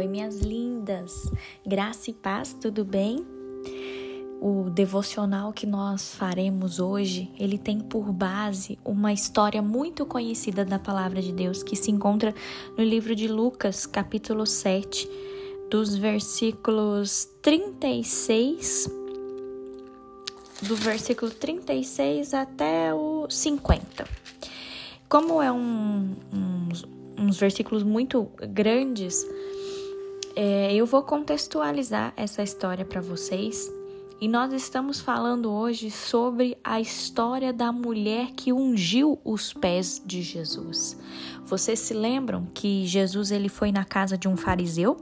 Oi, minhas lindas, graça e paz, tudo bem? O devocional que nós faremos hoje, ele tem por base uma história muito conhecida da palavra de Deus que se encontra no livro de Lucas, capítulo 7, dos versículos 36 do versículo 36 até o 50. Como é um, um uns versículos muito grandes, é, eu vou contextualizar essa história para vocês. E nós estamos falando hoje sobre a história da mulher que ungiu os pés de Jesus. Vocês se lembram que Jesus ele foi na casa de um fariseu,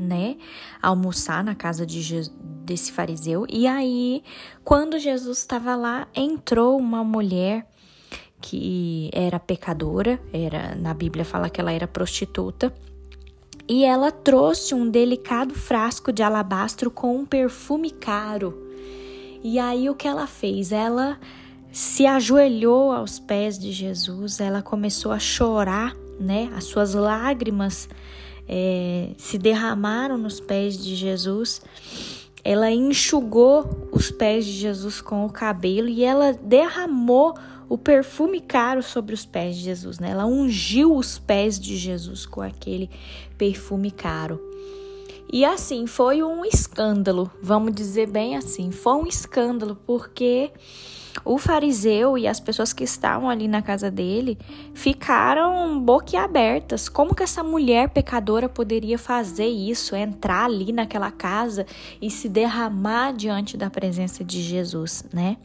né? Almoçar na casa de desse fariseu. E aí, quando Jesus estava lá, entrou uma mulher que era pecadora, era na Bíblia fala que ela era prostituta e ela trouxe um delicado frasco de alabastro com um perfume caro. E aí o que ela fez? Ela se ajoelhou aos pés de Jesus, ela começou a chorar, né? As suas lágrimas é, se derramaram nos pés de Jesus. Ela enxugou os pés de Jesus com o cabelo e ela derramou o perfume caro sobre os pés de Jesus, né? Ela ungiu os pés de Jesus com aquele perfume caro. E assim, foi um escândalo, vamos dizer bem assim, foi um escândalo, porque o fariseu e as pessoas que estavam ali na casa dele ficaram boquiabertas. Como que essa mulher pecadora poderia fazer isso, entrar ali naquela casa e se derramar diante da presença de Jesus, né?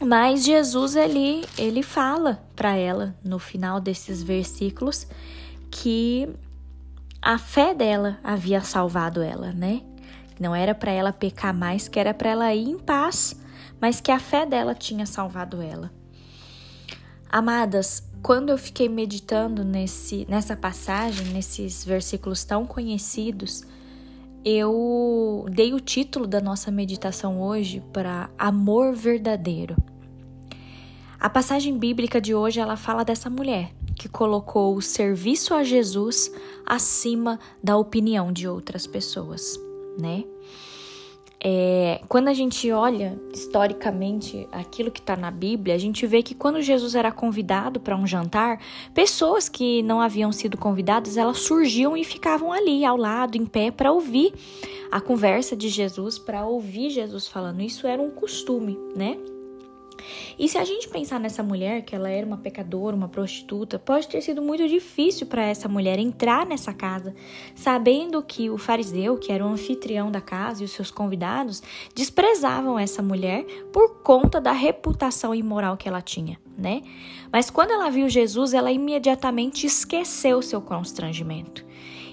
Mas Jesus ele, ele fala para ela no final desses versículos que a fé dela havia salvado ela, né? Não era para ela pecar mais, que era para ela ir em paz, mas que a fé dela tinha salvado ela. Amadas, quando eu fiquei meditando nesse, nessa passagem, nesses versículos tão conhecidos, eu dei o título da nossa meditação hoje para Amor Verdadeiro. A passagem bíblica de hoje ela fala dessa mulher que colocou o serviço a Jesus acima da opinião de outras pessoas, né? É, quando a gente olha historicamente aquilo que está na Bíblia, a gente vê que quando Jesus era convidado para um jantar, pessoas que não haviam sido convidadas, elas surgiam e ficavam ali ao lado, em pé, para ouvir a conversa de Jesus, para ouvir Jesus falando. Isso era um costume, né? E se a gente pensar nessa mulher, que ela era uma pecadora, uma prostituta, pode ter sido muito difícil para essa mulher entrar nessa casa, sabendo que o fariseu, que era o anfitrião da casa, e os seus convidados desprezavam essa mulher por conta da reputação imoral que ela tinha, né? Mas quando ela viu Jesus, ela imediatamente esqueceu seu constrangimento.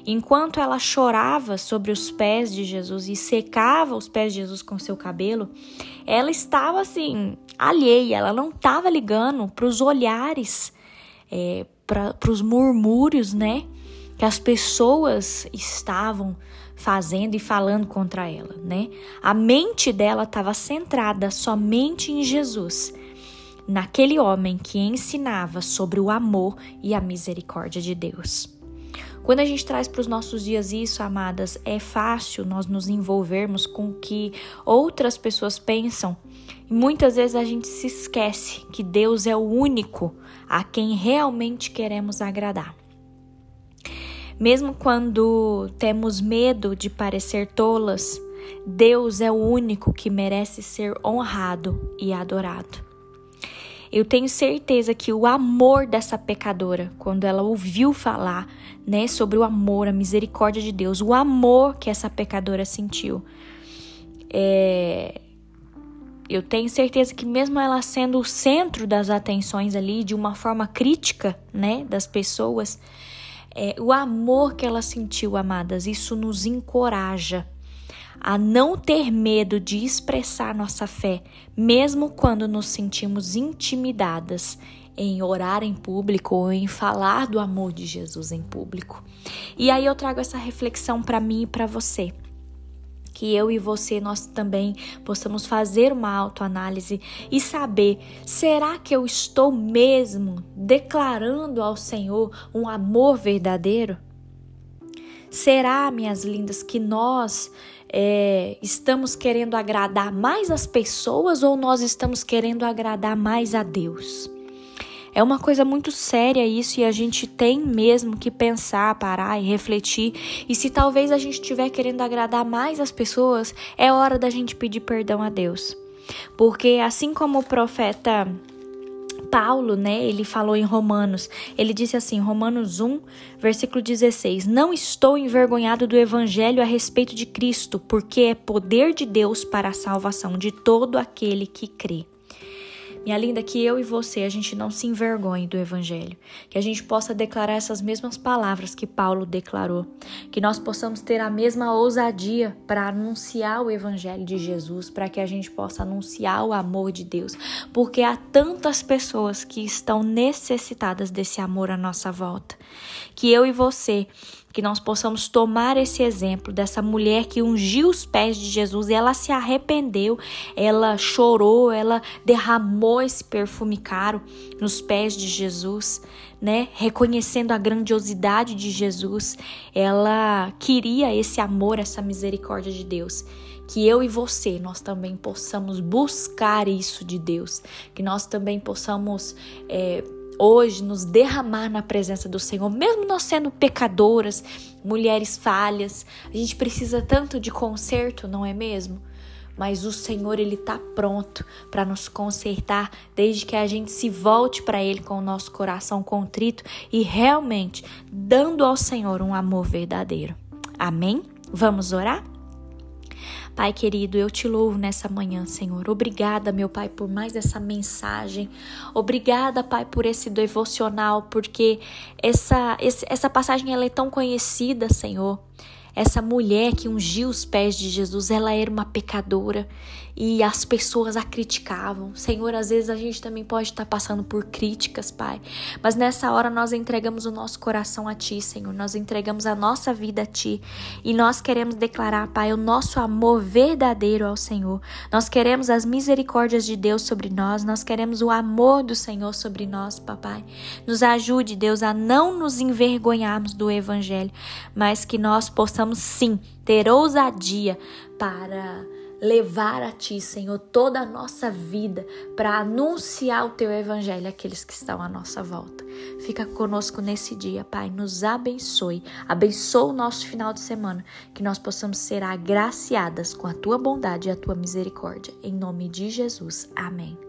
Enquanto ela chorava sobre os pés de Jesus e secava os pés de Jesus com seu cabelo, ela estava assim, alheia, ela não estava ligando para os olhares, é, para os murmúrios, né? Que as pessoas estavam fazendo e falando contra ela, né? A mente dela estava centrada somente em Jesus, naquele homem que ensinava sobre o amor e a misericórdia de Deus. Quando a gente traz para os nossos dias isso, amadas, é fácil nós nos envolvermos com o que outras pessoas pensam. E muitas vezes a gente se esquece que Deus é o único a quem realmente queremos agradar. Mesmo quando temos medo de parecer tolas, Deus é o único que merece ser honrado e adorado. Eu tenho certeza que o amor dessa pecadora, quando ela ouviu falar, né, sobre o amor, a misericórdia de Deus, o amor que essa pecadora sentiu, é, eu tenho certeza que mesmo ela sendo o centro das atenções ali, de uma forma crítica, né, das pessoas, é, o amor que ela sentiu, amadas, isso nos encoraja a não ter medo de expressar nossa fé, mesmo quando nos sentimos intimidadas em orar em público ou em falar do amor de Jesus em público. E aí eu trago essa reflexão para mim e para você. Que eu e você nós também possamos fazer uma autoanálise e saber: será que eu estou mesmo declarando ao Senhor um amor verdadeiro? Será, minhas lindas, que nós é, estamos querendo agradar mais as pessoas ou nós estamos querendo agradar mais a Deus? É uma coisa muito séria isso e a gente tem mesmo que pensar, parar e refletir. E se talvez a gente estiver querendo agradar mais as pessoas, é hora da gente pedir perdão a Deus. Porque assim como o profeta Paulo, né, ele falou em Romanos, ele disse assim, Romanos 1, versículo 16: Não estou envergonhado do evangelho a respeito de Cristo, porque é poder de Deus para a salvação de todo aquele que crê. Minha linda, que eu e você a gente não se envergonhe do Evangelho, que a gente possa declarar essas mesmas palavras que Paulo declarou, que nós possamos ter a mesma ousadia para anunciar o Evangelho de Jesus, para que a gente possa anunciar o amor de Deus, porque há tantas pessoas que estão necessitadas desse amor à nossa volta. Que eu e você que nós possamos tomar esse exemplo dessa mulher que ungiu os pés de Jesus e ela se arrependeu, ela chorou, ela derramou esse perfume caro nos pés de Jesus, né? Reconhecendo a grandiosidade de Jesus, ela queria esse amor, essa misericórdia de Deus que eu e você nós também possamos buscar isso de Deus, que nós também possamos é, hoje nos derramar na presença do Senhor, mesmo nós sendo pecadoras, mulheres falhas, a gente precisa tanto de conserto, não é mesmo? Mas o Senhor ele está pronto para nos consertar, desde que a gente se volte para Ele com o nosso coração contrito e realmente dando ao Senhor um amor verdadeiro. Amém? Vamos orar? Pai querido, eu te louvo nessa manhã, Senhor. Obrigada, meu Pai, por mais essa mensagem. Obrigada, Pai, por esse devocional, porque essa, essa passagem ela é tão conhecida, Senhor. Essa mulher que ungiu os pés de Jesus, ela era uma pecadora e as pessoas a criticavam. Senhor, às vezes a gente também pode estar passando por críticas, Pai, mas nessa hora nós entregamos o nosso coração a Ti, Senhor, nós entregamos a nossa vida a Ti e nós queremos declarar, Pai, o nosso amor verdadeiro ao Senhor. Nós queremos as misericórdias de Deus sobre nós, nós queremos o amor do Senhor sobre nós, Papai. Nos ajude, Deus, a não nos envergonharmos do Evangelho, mas que nós possamos sim ter ousadia para levar a Ti, Senhor, toda a nossa vida para anunciar o Teu Evangelho àqueles que estão à nossa volta. Fica conosco nesse dia, Pai, nos abençoe, abençoe o nosso final de semana, que nós possamos ser agraciadas com a Tua bondade e a Tua misericórdia. Em nome de Jesus, amém.